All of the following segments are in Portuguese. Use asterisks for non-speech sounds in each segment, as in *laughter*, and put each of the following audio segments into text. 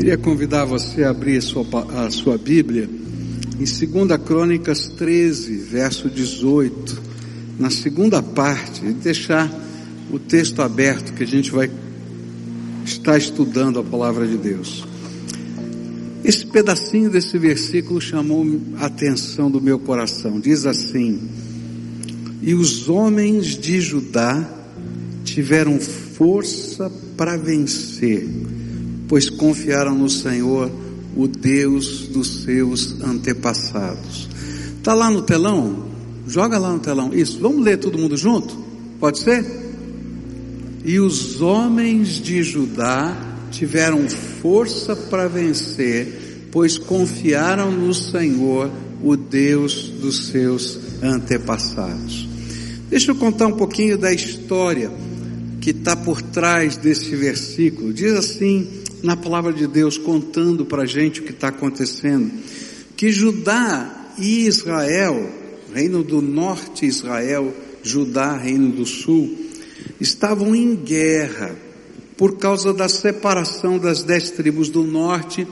Queria convidar você a abrir a sua, a sua Bíblia em 2 Crônicas 13, verso 18, na segunda parte, e deixar o texto aberto que a gente vai estar estudando a palavra de Deus. Esse pedacinho desse versículo chamou a atenção do meu coração. Diz assim: E os homens de Judá tiveram força para vencer pois confiaram no Senhor, o Deus dos seus antepassados. Tá lá no telão? Joga lá no telão. Isso. Vamos ler todo mundo junto? Pode ser? E os homens de Judá tiveram força para vencer, pois confiaram no Senhor, o Deus dos seus antepassados. Deixa eu contar um pouquinho da história que está por trás desse versículo. Diz assim na palavra de Deus contando para a gente o que está acontecendo, que Judá e Israel, reino do norte Israel, Judá, reino do sul, estavam em guerra por causa da separação das dez tribos do norte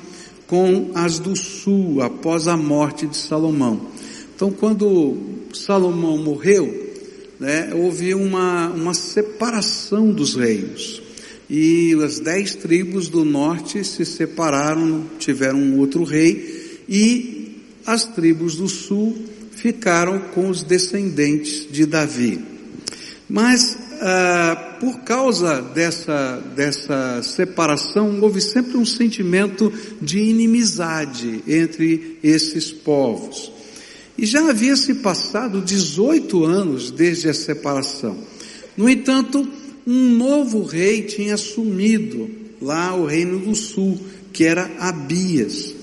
com as do sul, após a morte de Salomão. Então, quando Salomão morreu, né, houve uma, uma separação dos reinos e as dez tribos do norte se separaram, tiveram um outro rei, e as tribos do sul ficaram com os descendentes de Davi. Mas ah, por causa dessa, dessa separação, houve sempre um sentimento de inimizade entre esses povos. E já havia se passado 18 anos desde a separação. No entanto, um novo rei tinha assumido lá o reino do sul, que era Abias.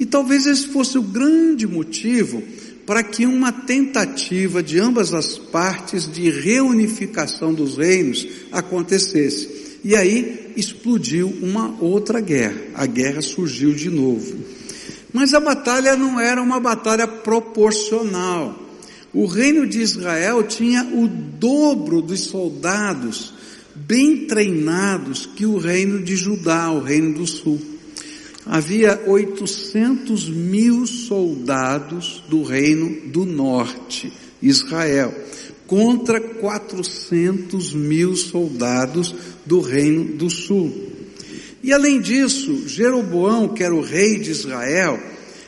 E talvez esse fosse o grande motivo para que uma tentativa de ambas as partes de reunificação dos reinos acontecesse. E aí explodiu uma outra guerra. A guerra surgiu de novo. Mas a batalha não era uma batalha proporcional. O reino de Israel tinha o dobro dos soldados bem treinados que o reino de Judá, o reino do sul. Havia 800 mil soldados do reino do norte, Israel, contra 400 mil soldados do reino do sul. E além disso, Jeroboão, que era o rei de Israel,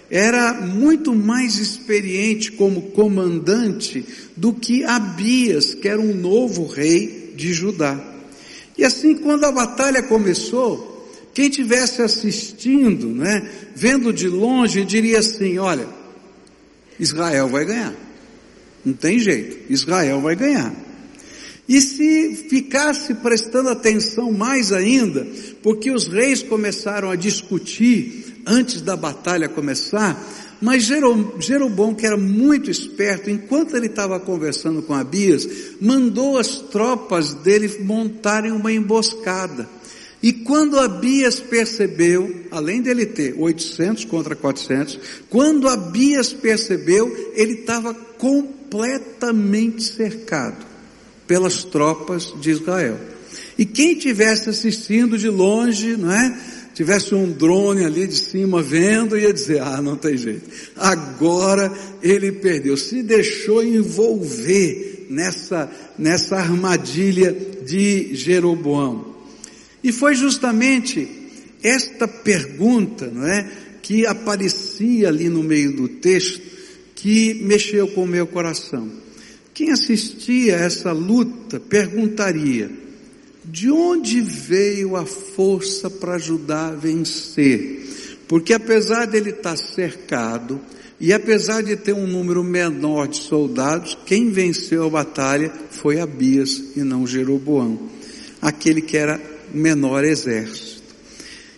era muito mais experiente como comandante do que Abias, que era um novo rei de Judá. E assim, quando a batalha começou, quem tivesse assistindo, né, vendo de longe, diria assim: olha, Israel vai ganhar. Não tem jeito, Israel vai ganhar. E se ficasse prestando atenção mais ainda, porque os reis começaram a discutir antes da batalha começar, mas Jeroboão, que era muito esperto, enquanto ele estava conversando com Abias, mandou as tropas dele montarem uma emboscada. E quando Abias percebeu, além dele ter 800 contra 400, quando Abias percebeu, ele estava completamente cercado pelas tropas de Israel. E quem tivesse assistindo de longe, não é? Tivesse um drone ali de cima vendo, ia dizer, ah, não tem jeito. Agora ele perdeu, se deixou envolver nessa, nessa armadilha de Jeroboão. E foi justamente esta pergunta, não é, que aparecia ali no meio do texto, que mexeu com o meu coração. Quem assistia a essa luta perguntaria, de onde veio a força para ajudar a vencer? Porque apesar dele estar cercado, e apesar de ter um número menor de soldados, quem venceu a batalha foi Abias e não Jeroboão, aquele que era o menor exército.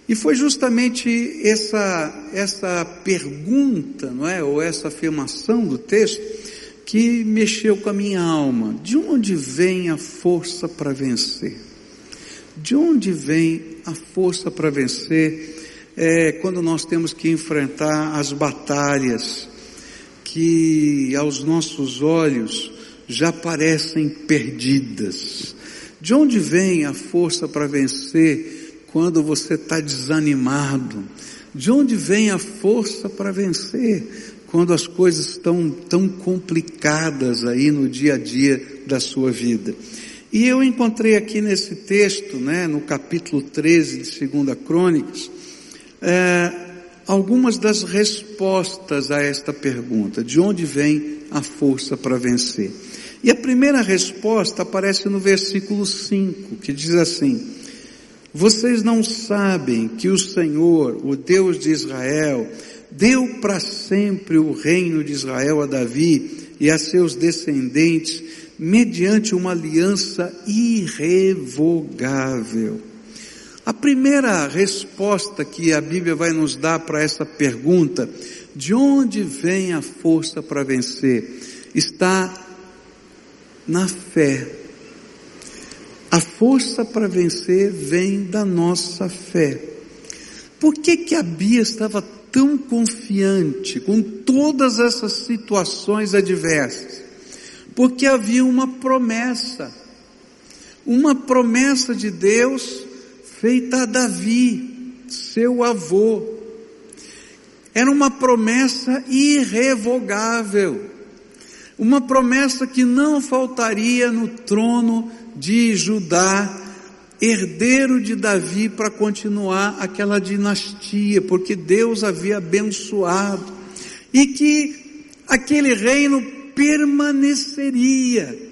E foi justamente essa, essa pergunta, não é, ou essa afirmação do texto, que mexeu com a minha alma. De onde vem a força para vencer? De onde vem a força para vencer é, quando nós temos que enfrentar as batalhas que aos nossos olhos já parecem perdidas? De onde vem a força para vencer quando você está desanimado? De onde vem a força para vencer? Quando as coisas estão tão complicadas aí no dia a dia da sua vida. E eu encontrei aqui nesse texto, né, no capítulo 13 de 2 Crônicas, é, algumas das respostas a esta pergunta: de onde vem a força para vencer? E a primeira resposta aparece no versículo 5, que diz assim: Vocês não sabem que o Senhor, o Deus de Israel, deu para sempre o reino de Israel a Davi e a seus descendentes, mediante uma aliança irrevogável. A primeira resposta que a Bíblia vai nos dar para essa pergunta, de onde vem a força para vencer, está na fé. A força para vencer vem da nossa fé. Por que que a Bia estava tão confiante com todas essas situações adversas? Porque havia uma promessa. Uma promessa de Deus feita a Davi, seu avô. Era uma promessa irrevogável. Uma promessa que não faltaria no trono de Judá, herdeiro de Davi para continuar aquela dinastia, porque Deus havia abençoado e que aquele reino permaneceria.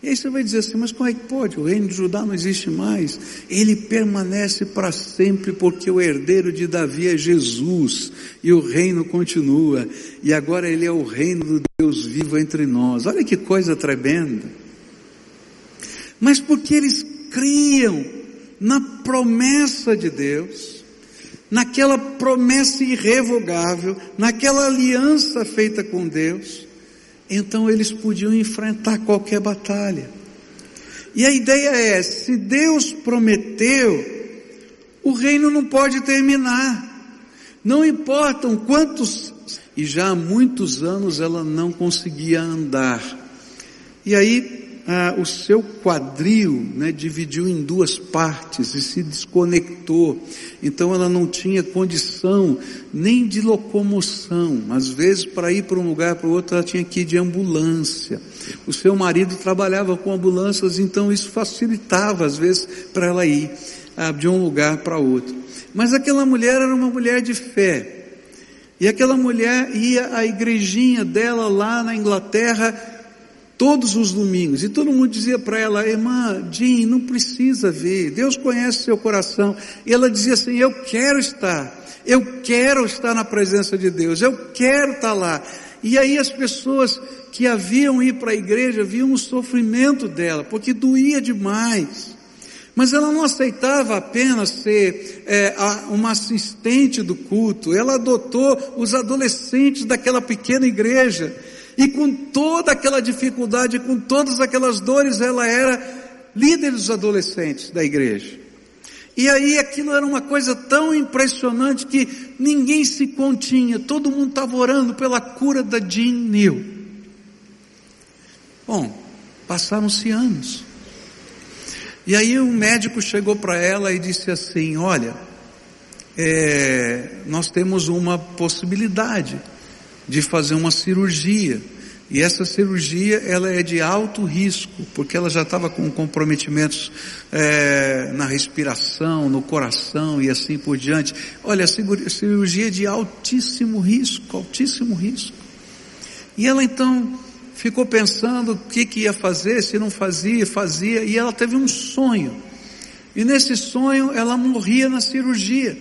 E aí você vai dizer assim, mas como é que pode? O reino de Judá não existe mais. Ele permanece para sempre porque o herdeiro de Davi é Jesus e o reino continua. E agora ele é o reino do Deus vivo entre nós. Olha que coisa tremenda. Mas porque eles criam na promessa de Deus, naquela promessa irrevogável, naquela aliança feita com Deus, então eles podiam enfrentar qualquer batalha. E a ideia é: se Deus prometeu, o reino não pode terminar. Não importam quantos. E já há muitos anos ela não conseguia andar. E aí ah, o seu quadril né, dividiu em duas partes e se desconectou. Então ela não tinha condição nem de locomoção. Às vezes, para ir para um lugar para o outro, ela tinha que ir de ambulância. O seu marido trabalhava com ambulâncias, então isso facilitava, às vezes, para ela ir ah, de um lugar para outro. Mas aquela mulher era uma mulher de fé. E aquela mulher ia à igrejinha dela lá na Inglaterra todos os domingos. E todo mundo dizia para ela, irmã, Jean, não precisa ver, Deus conhece seu coração. E ela dizia assim, eu quero estar, eu quero estar na presença de Deus, eu quero estar lá. E aí as pessoas que haviam ir para a igreja viam o sofrimento dela, porque doía demais. Mas ela não aceitava apenas ser é, uma assistente do culto, ela adotou os adolescentes daquela pequena igreja e com toda aquela dificuldade, com todas aquelas dores, ela era líder dos adolescentes da igreja. E aí aquilo era uma coisa tão impressionante que ninguém se continha, todo mundo estava orando pela cura da Jean Neal. Bom, passaram-se anos. E aí um médico chegou para ela e disse assim: Olha, é, nós temos uma possibilidade de fazer uma cirurgia. E essa cirurgia ela é de alto risco, porque ela já estava com comprometimentos é, na respiração, no coração e assim por diante. Olha, a cirurgia é de altíssimo risco, altíssimo risco. E ela então ficou pensando o que, que ia fazer, se não fazia, fazia, e ela teve um sonho. E nesse sonho ela morria na cirurgia.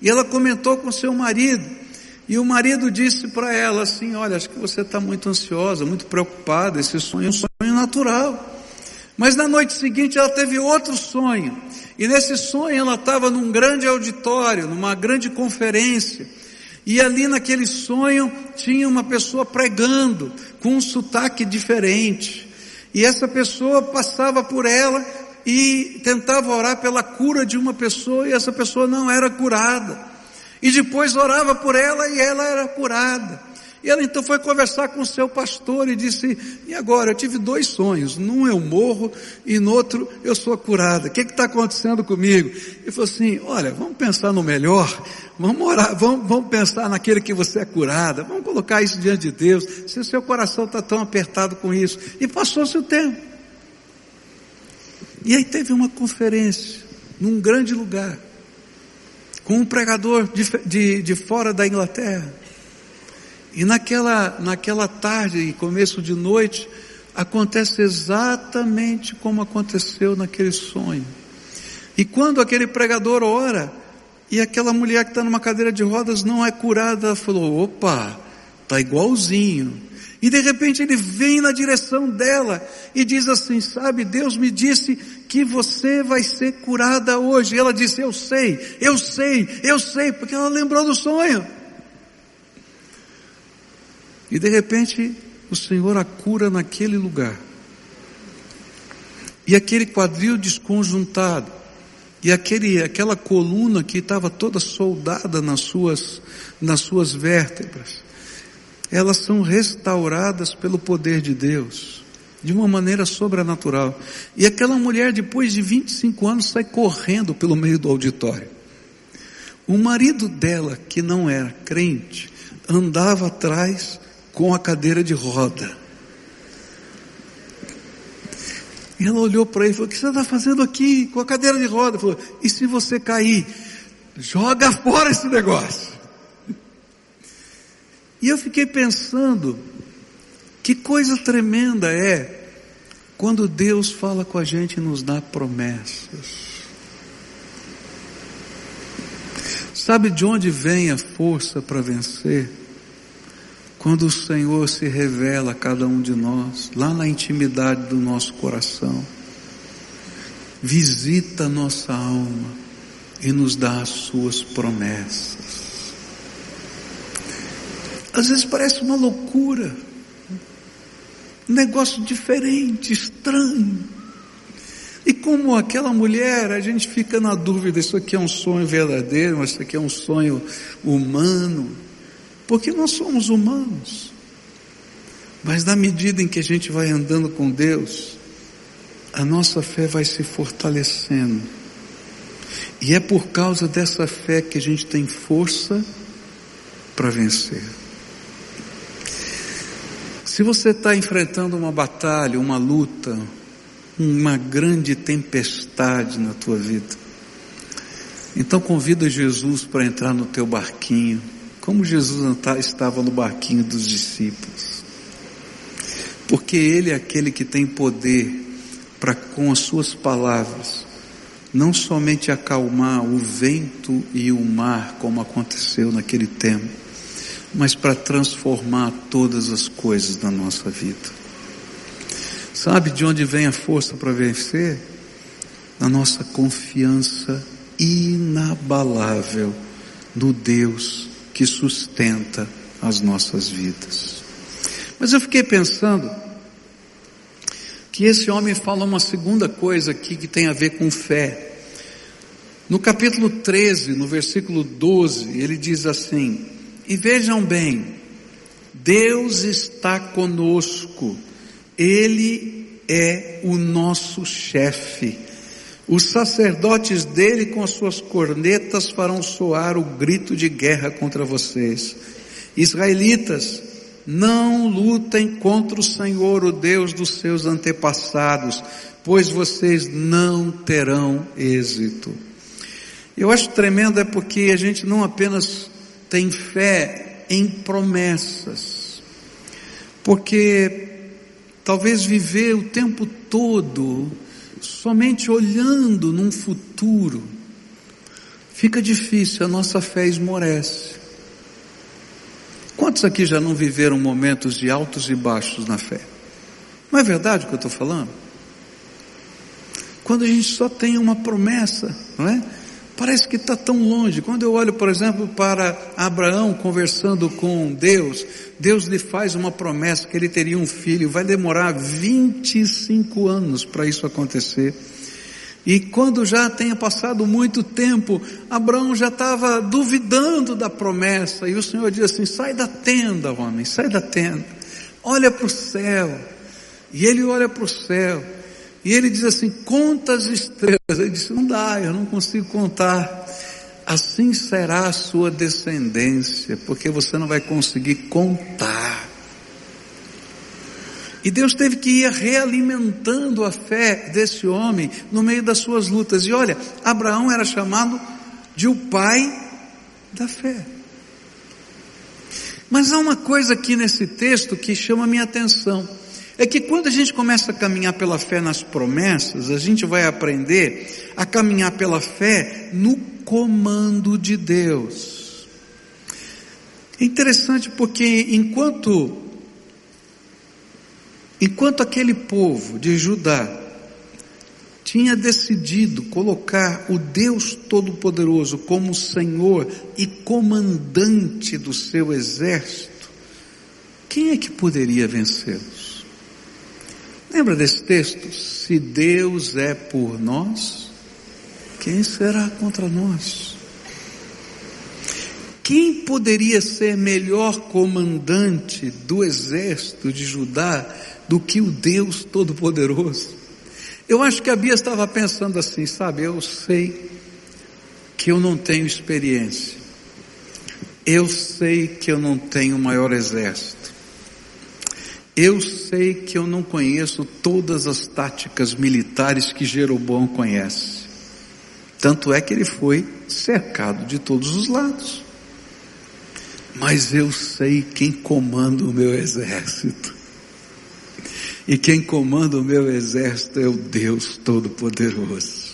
E ela comentou com seu marido. E o marido disse para ela assim: Olha, acho que você está muito ansiosa, muito preocupada. Esse sonho é um sonho natural. Mas na noite seguinte ela teve outro sonho. E nesse sonho ela estava num grande auditório, numa grande conferência. E ali naquele sonho tinha uma pessoa pregando com um sotaque diferente. E essa pessoa passava por ela e tentava orar pela cura de uma pessoa e essa pessoa não era curada. E depois orava por ela e ela era curada. E ela então foi conversar com o seu pastor e disse: E agora? Eu tive dois sonhos. Num eu morro e no outro eu sou curada. O que está acontecendo comigo? Ele falou assim: Olha, vamos pensar no melhor. Vamos orar, vamos, vamos pensar naquele que você é curada. Vamos colocar isso diante de Deus. Se o seu coração está tão apertado com isso. E passou-se o tempo. E aí teve uma conferência num grande lugar com um pregador de, de, de fora da Inglaterra. E naquela, naquela tarde e começo de noite, acontece exatamente como aconteceu naquele sonho. E quando aquele pregador ora, e aquela mulher que está numa cadeira de rodas não é curada, ela falou: opa, está igualzinho. E de repente ele vem na direção dela e diz assim: Sabe, Deus me disse que você vai ser curada hoje. E ela disse: Eu sei, eu sei, eu sei, porque ela lembrou do sonho. E de repente o Senhor a cura naquele lugar. E aquele quadril desconjuntado, e aquele, aquela coluna que estava toda soldada nas suas, nas suas vértebras, elas são restauradas pelo poder de Deus, de uma maneira sobrenatural. E aquela mulher, depois de 25 anos, sai correndo pelo meio do auditório. O marido dela, que não era crente, andava atrás com a cadeira de roda. E ela olhou para ele e falou: O que você está fazendo aqui com a cadeira de roda? Ele falou: E se você cair? Joga fora esse negócio. E eu fiquei pensando: que coisa tremenda é quando Deus fala com a gente e nos dá promessas. Sabe de onde vem a força para vencer? Quando o Senhor se revela a cada um de nós, lá na intimidade do nosso coração, visita nossa alma e nos dá as suas promessas. Às vezes parece uma loucura, um negócio diferente, estranho. E como aquela mulher, a gente fica na dúvida: isso aqui é um sonho verdadeiro, isso aqui é um sonho humano. Porque nós somos humanos. Mas na medida em que a gente vai andando com Deus, a nossa fé vai se fortalecendo. E é por causa dessa fé que a gente tem força para vencer. Se você está enfrentando uma batalha, uma luta, uma grande tempestade na tua vida, então convida Jesus para entrar no teu barquinho como Jesus estava no barquinho dos discípulos. Porque Ele é aquele que tem poder para, com as Suas palavras, não somente acalmar o vento e o mar, como aconteceu naquele tempo, mas para transformar todas as coisas da nossa vida. Sabe de onde vem a força para vencer? Na nossa confiança inabalável no Deus que sustenta as nossas vidas. Mas eu fiquei pensando que esse homem fala uma segunda coisa aqui que tem a ver com fé. No capítulo 13, no versículo 12, ele diz assim: E vejam bem, Deus está conosco, Ele é o nosso chefe. Os sacerdotes dele com as suas cornetas farão soar o grito de guerra contra vocês. Israelitas, não lutem contra o Senhor, o Deus dos seus antepassados, pois vocês não terão êxito. Eu acho tremendo é porque a gente não apenas tem fé em promessas, porque talvez viver o tempo todo somente olhando num futuro, fica difícil, a nossa fé esmorece. Quantos aqui já não viveram momentos de altos e baixos na fé? Não é verdade o que eu estou falando? Quando a gente só tem uma promessa, não é? Parece que está tão longe. Quando eu olho, por exemplo, para Abraão conversando com Deus, Deus lhe faz uma promessa que ele teria um filho. Vai demorar 25 anos para isso acontecer. E quando já tenha passado muito tempo, Abraão já estava duvidando da promessa, e o Senhor diz assim: sai da tenda, homem, sai da tenda, olha para o céu. E ele olha para o céu, e ele diz assim: conta as estrelas. Ele disse: não dá, eu não consigo contar. Assim será a sua descendência, porque você não vai conseguir contar. E Deus teve que ir realimentando a fé desse homem no meio das suas lutas. E olha, Abraão era chamado de o pai da fé. Mas há uma coisa aqui nesse texto que chama a minha atenção. É que quando a gente começa a caminhar pela fé nas promessas, a gente vai aprender a caminhar pela fé no comando de Deus. É interessante porque enquanto Enquanto aquele povo de Judá tinha decidido colocar o Deus Todo-Poderoso como Senhor e comandante do seu exército, quem é que poderia vencê-los? Lembra desse texto? Se Deus é por nós, quem será contra nós? Quem poderia ser melhor comandante do exército de Judá do que o Deus Todo-Poderoso. Eu acho que a Bia estava pensando assim, sabe? Eu sei que eu não tenho experiência. Eu sei que eu não tenho maior exército. Eu sei que eu não conheço todas as táticas militares que Jeroboão conhece. Tanto é que ele foi cercado de todos os lados. Mas eu sei quem comanda o meu exército. E quem comanda o meu exército é o Deus Todo-Poderoso.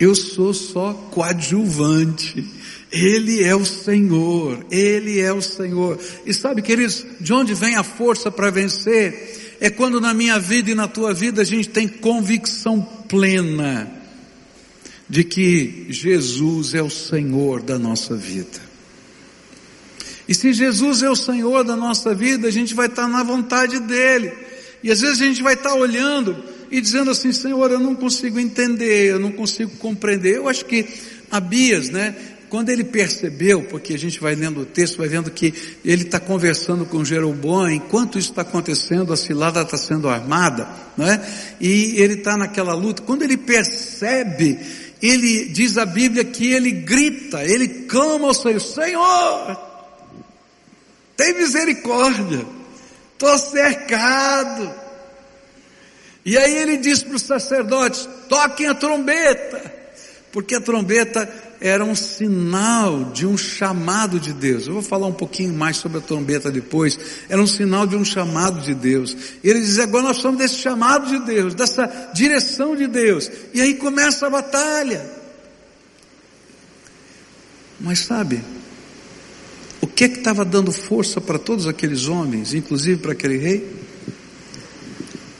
Eu sou só coadjuvante. Ele é o Senhor, Ele é o Senhor. E sabe, queridos, de onde vem a força para vencer? É quando na minha vida e na tua vida a gente tem convicção plena de que Jesus é o Senhor da nossa vida. E se Jesus é o Senhor da nossa vida, a gente vai estar na vontade dEle. E às vezes a gente vai estar olhando e dizendo assim, Senhor, eu não consigo entender, eu não consigo compreender. Eu acho que Abias, né, quando ele percebeu, porque a gente vai lendo o texto, vai vendo que ele está conversando com Jeroboão, enquanto isso está acontecendo, a cilada está sendo armada, né? E ele está naquela luta. Quando ele percebe, ele diz a Bíblia que ele grita, ele clama ao Senhor, Senhor, tem misericórdia estou cercado. E aí ele diz para os sacerdotes: toquem a trombeta, porque a trombeta era um sinal de um chamado de Deus. Eu vou falar um pouquinho mais sobre a trombeta depois. Era um sinal de um chamado de Deus. E ele diz: agora nós somos desse chamado de Deus, dessa direção de Deus. E aí começa a batalha. Mas sabe, o que é que estava dando força para todos aqueles homens, inclusive para aquele rei?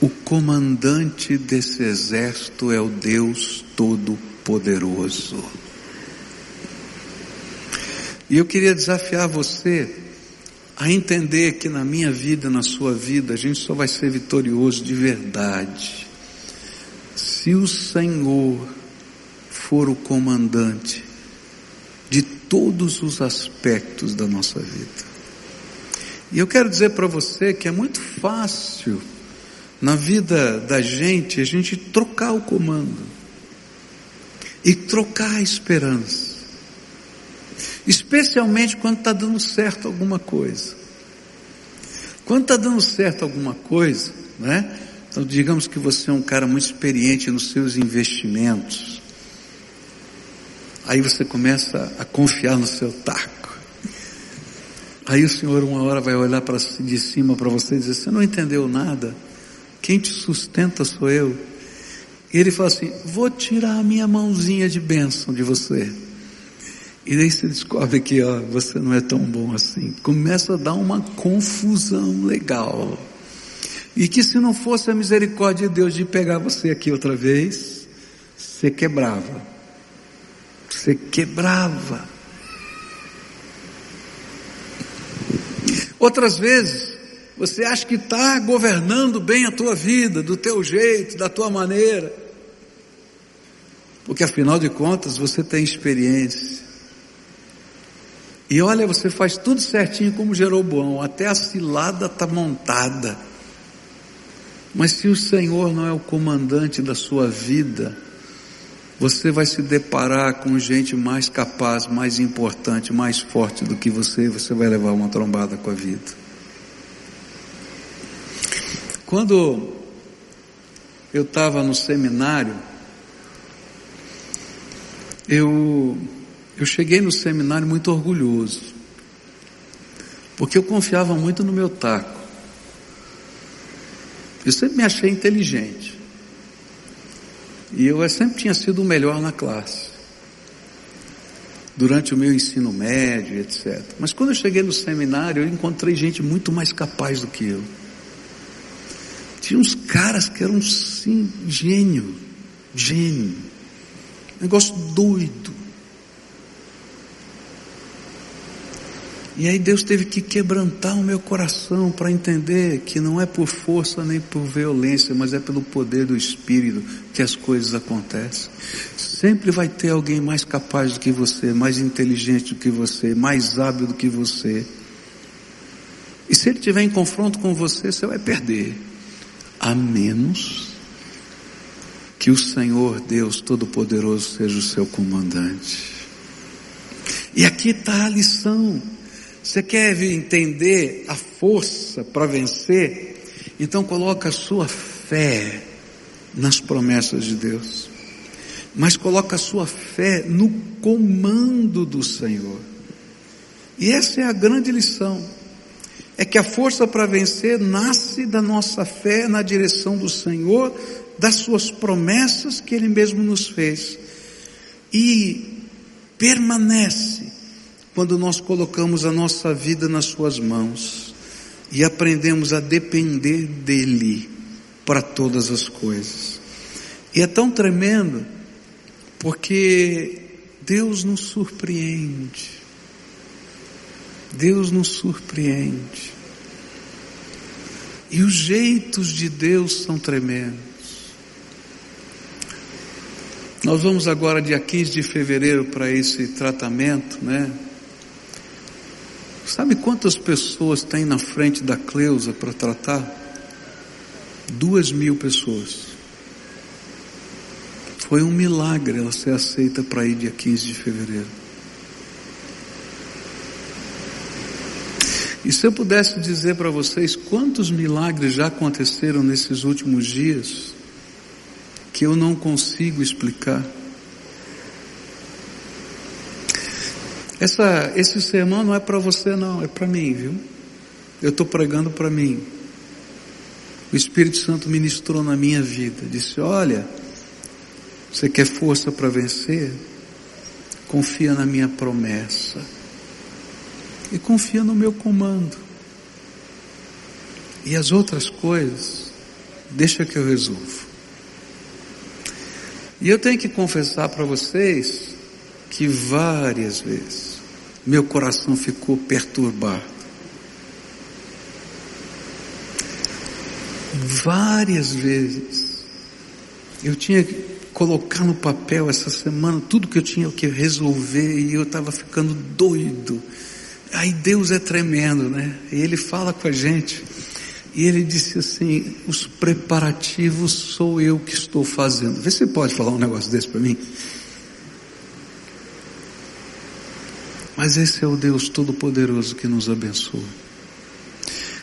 O comandante desse exército é o Deus Todo-Poderoso. E eu queria desafiar você a entender que na minha vida, na sua vida, a gente só vai ser vitorioso de verdade se o Senhor for o comandante de todos os aspectos da nossa vida. E eu quero dizer para você que é muito fácil na vida da gente a gente trocar o comando e trocar a esperança, especialmente quando está dando certo alguma coisa. Quando está dando certo alguma coisa, né? Então digamos que você é um cara muito experiente nos seus investimentos Aí você começa a confiar no seu taco. Aí o Senhor uma hora vai olhar para de cima para você e dizer, você não entendeu nada. Quem te sustenta sou eu. E ele fala assim, vou tirar a minha mãozinha de bênção de você. E daí você descobre que ó, você não é tão bom assim. Começa a dar uma confusão legal. E que se não fosse a misericórdia de Deus de pegar você aqui outra vez, você quebrava. Você quebrava. Outras vezes, você acha que está governando bem a tua vida, do teu jeito, da tua maneira. Porque afinal de contas você tem experiência. E olha, você faz tudo certinho como Jeroboão, até a cilada está montada. Mas se o Senhor não é o comandante da sua vida, você vai se deparar com gente mais capaz, mais importante, mais forte do que você, você vai levar uma trombada com a vida. Quando eu estava no seminário, eu, eu cheguei no seminário muito orgulhoso, porque eu confiava muito no meu taco. Eu sempre me achei inteligente. E eu sempre tinha sido o melhor na classe. Durante o meu ensino médio, etc. Mas quando eu cheguei no seminário, eu encontrei gente muito mais capaz do que eu. Tinha uns caras que eram sim gênio, gênio. Negócio doido. E aí Deus teve que quebrantar o meu coração para entender que não é por força nem por violência, mas é pelo poder do Espírito que as coisas acontecem. Sempre vai ter alguém mais capaz do que você, mais inteligente do que você, mais hábil do que você. E se ele estiver em confronto com você, você vai perder. A menos que o Senhor Deus Todo-Poderoso seja o seu comandante. E aqui está a lição. Você quer entender a força para vencer? Então coloca a sua fé nas promessas de Deus. Mas coloca a sua fé no comando do Senhor. E essa é a grande lição. É que a força para vencer nasce da nossa fé na direção do Senhor, das suas promessas que Ele mesmo nos fez. E permanece quando nós colocamos a nossa vida nas Suas mãos e aprendemos a depender dEle para todas as coisas. E é tão tremendo, porque Deus nos surpreende. Deus nos surpreende. E os jeitos de Deus são tremendos. Nós vamos agora, dia 15 de fevereiro, para esse tratamento, né? Sabe quantas pessoas tem na frente da Cleusa para tratar? Duas mil pessoas. Foi um milagre ela ser aceita para ir dia 15 de fevereiro. E se eu pudesse dizer para vocês quantos milagres já aconteceram nesses últimos dias, que eu não consigo explicar. Essa, esse sermão não é para você não, é para mim, viu? Eu estou pregando para mim. O Espírito Santo ministrou na minha vida, disse: Olha, você quer força para vencer? Confia na minha promessa. E confia no meu comando. E as outras coisas, deixa que eu resolvo. E eu tenho que confessar para vocês que várias vezes meu coração ficou perturbado. Várias vezes eu tinha que colocar no papel essa semana tudo que eu tinha que resolver e eu estava ficando doido. Aí Deus é tremendo, né? E Ele fala com a gente. E ele disse assim: os preparativos sou eu que estou fazendo. Vê se você pode falar um negócio desse para mim. Mas esse é o Deus Todo-Poderoso que nos abençoa.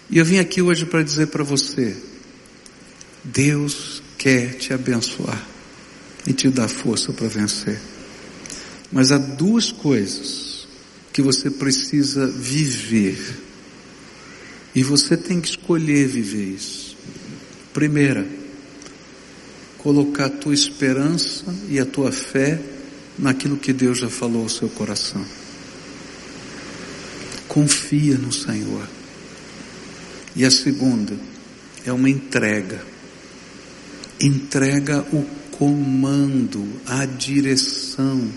E eu vim aqui hoje para dizer para você: Deus quer te abençoar e te dar força para vencer. Mas há duas coisas que você precisa viver. E você tem que escolher viver isso. Primeira, colocar a tua esperança e a tua fé naquilo que Deus já falou ao seu coração. Confia no Senhor. E a segunda é uma entrega. Entrega o comando, a direção.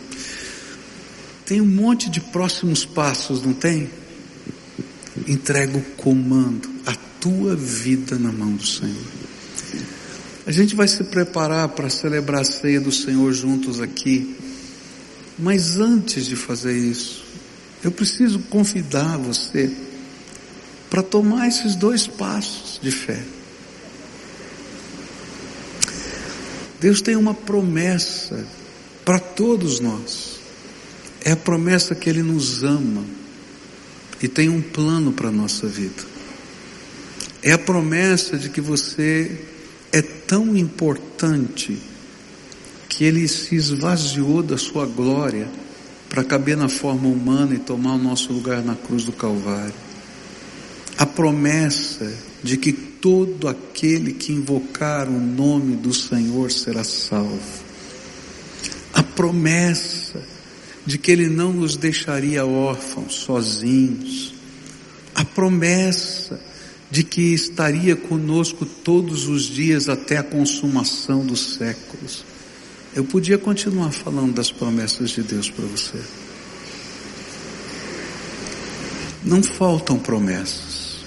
Tem um monte de próximos passos, não tem? Entrega o comando, a tua vida na mão do Senhor. A gente vai se preparar para celebrar a ceia do Senhor juntos aqui. Mas antes de fazer isso, eu preciso convidar você para tomar esses dois passos de fé. Deus tem uma promessa para todos nós. É a promessa que Ele nos ama e tem um plano para a nossa vida. É a promessa de que você é tão importante que Ele se esvaziou da sua glória para caber na forma humana e tomar o nosso lugar na cruz do Calvário. A promessa de que todo aquele que invocar o nome do Senhor será salvo. A promessa de que Ele não nos deixaria órfãos, sozinhos. A promessa de que estaria conosco todos os dias até a consumação dos séculos. Eu podia continuar falando das promessas de Deus para você. Não faltam promessas.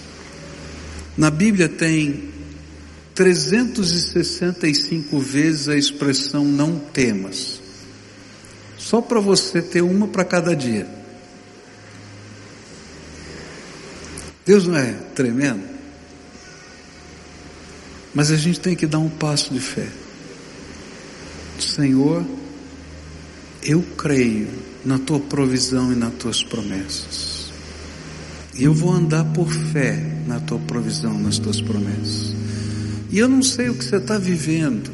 Na Bíblia tem 365 vezes a expressão não temas. Só para você ter uma para cada dia. Deus não é tremendo? Mas a gente tem que dar um passo de fé. Senhor, eu creio na tua provisão e nas tuas promessas. E eu vou andar por fé na tua provisão, nas tuas promessas. E eu não sei o que você está vivendo,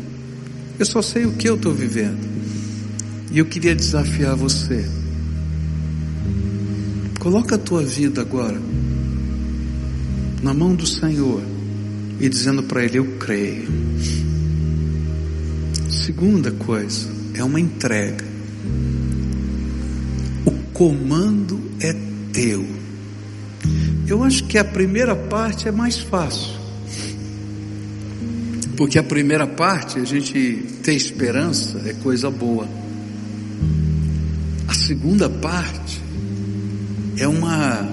eu só sei o que eu estou vivendo. E eu queria desafiar você. Coloca a tua vida agora na mão do Senhor e dizendo para Ele: Eu creio. Segunda coisa, é uma entrega. O comando é teu. Eu acho que a primeira parte é mais fácil. Porque a primeira parte, a gente ter esperança é coisa boa. A segunda parte é uma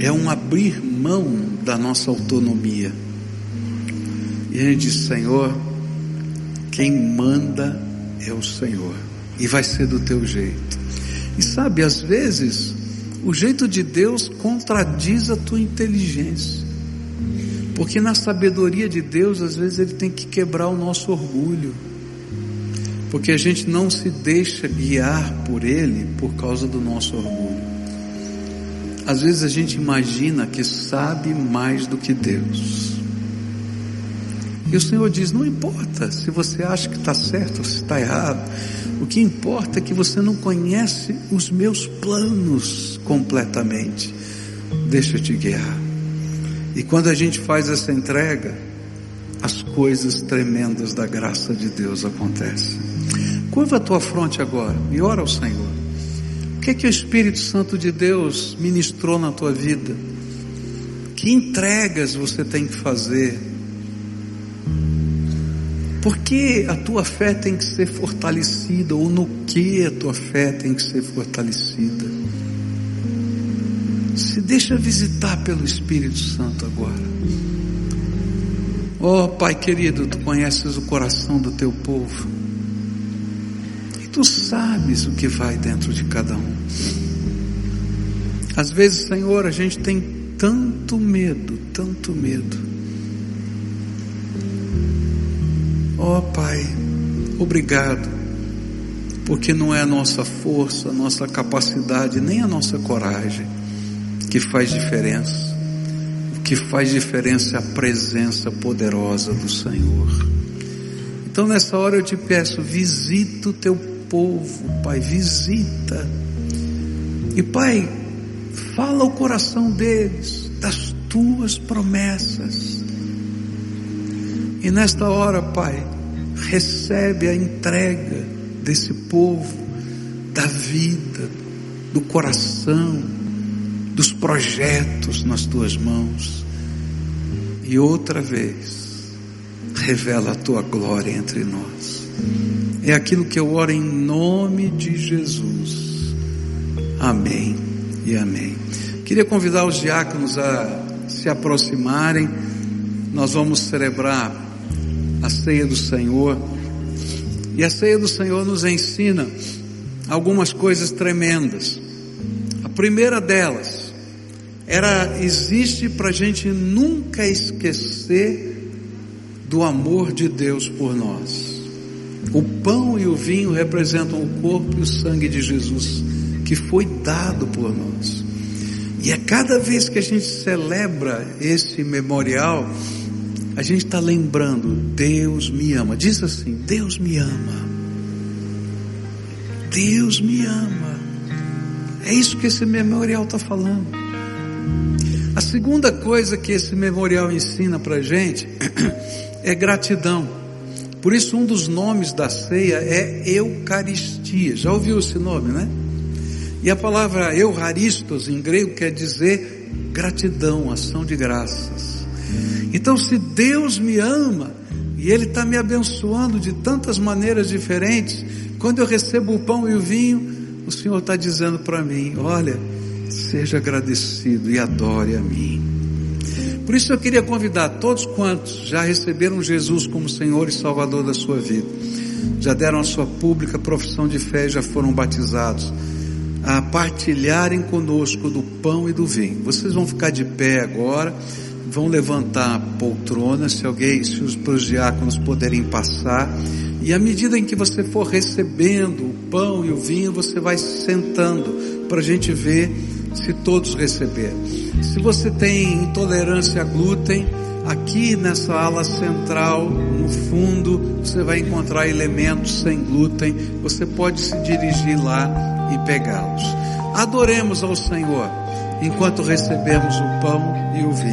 é um abrir mão da nossa autonomia. E a gente diz, Senhor, quem manda é o Senhor. E vai ser do teu jeito. E sabe, às vezes, o jeito de Deus contradiz a tua inteligência. Porque na sabedoria de Deus, às vezes ele tem que quebrar o nosso orgulho. Porque a gente não se deixa guiar por ele por causa do nosso orgulho. Às vezes a gente imagina que sabe mais do que Deus. E o Senhor diz: não importa se você acha que está certo ou se está errado, o que importa é que você não conhece os meus planos completamente. Deixa eu te guiar. E quando a gente faz essa entrega, as coisas tremendas da graça de Deus acontecem. Curva a tua fronte agora e ora ao Senhor. O que é que o Espírito Santo de Deus ministrou na tua vida? Que entregas você tem que fazer? Por que a tua fé tem que ser fortalecida? Ou no que a tua fé tem que ser fortalecida? Se deixa visitar pelo Espírito Santo agora. Oh Pai querido, tu conheces o coração do teu povo. E tu sabes o que vai dentro de cada um. Às vezes, Senhor, a gente tem tanto medo, tanto medo Ó oh, Pai, obrigado, porque não é a nossa força, a nossa capacidade, nem a nossa coragem que faz diferença. O que faz diferença é a presença poderosa do Senhor. Então nessa hora eu te peço, visita o teu povo, Pai, visita. E Pai, fala o coração deles das tuas promessas. E nesta hora, Pai, recebe a entrega desse povo, da vida, do coração, dos projetos nas tuas mãos. E outra vez, revela a tua glória entre nós. É aquilo que eu oro em nome de Jesus. Amém e amém. Queria convidar os diáconos a se aproximarem. Nós vamos celebrar a ceia do Senhor. E a ceia do Senhor nos ensina algumas coisas tremendas. A primeira delas era existe para a gente nunca esquecer do amor de Deus por nós. O pão e o vinho representam o corpo e o sangue de Jesus, que foi dado por nós. E a cada vez que a gente celebra esse memorial, a gente está lembrando, Deus me ama. Diz assim, Deus me ama. Deus me ama. É isso que esse memorial está falando. A segunda coisa que esse memorial ensina para a gente *clears throat* é gratidão. Por isso, um dos nomes da ceia é Eucaristia. Já ouviu esse nome, né? E a palavra Eucharistos em grego quer dizer gratidão, ação de graças. Então, se Deus me ama e Ele está me abençoando de tantas maneiras diferentes, quando eu recebo o pão e o vinho, o Senhor está dizendo para mim: olha, seja agradecido e adore a mim. Por isso eu queria convidar todos quantos já receberam Jesus como Senhor e Salvador da sua vida, já deram a sua pública profissão de fé já foram batizados, a partilharem conosco do pão e do vinho. Vocês vão ficar de pé agora vão levantar a poltrona, se alguém, se os, os diáconos poderem passar, e à medida em que você for recebendo o pão e o vinho, você vai sentando para a gente ver se todos receberam. Se você tem intolerância a glúten, aqui nessa ala central, no fundo, você vai encontrar elementos sem glúten, você pode se dirigir lá e pegá-los. Adoremos ao Senhor enquanto recebemos o pão e o vinho.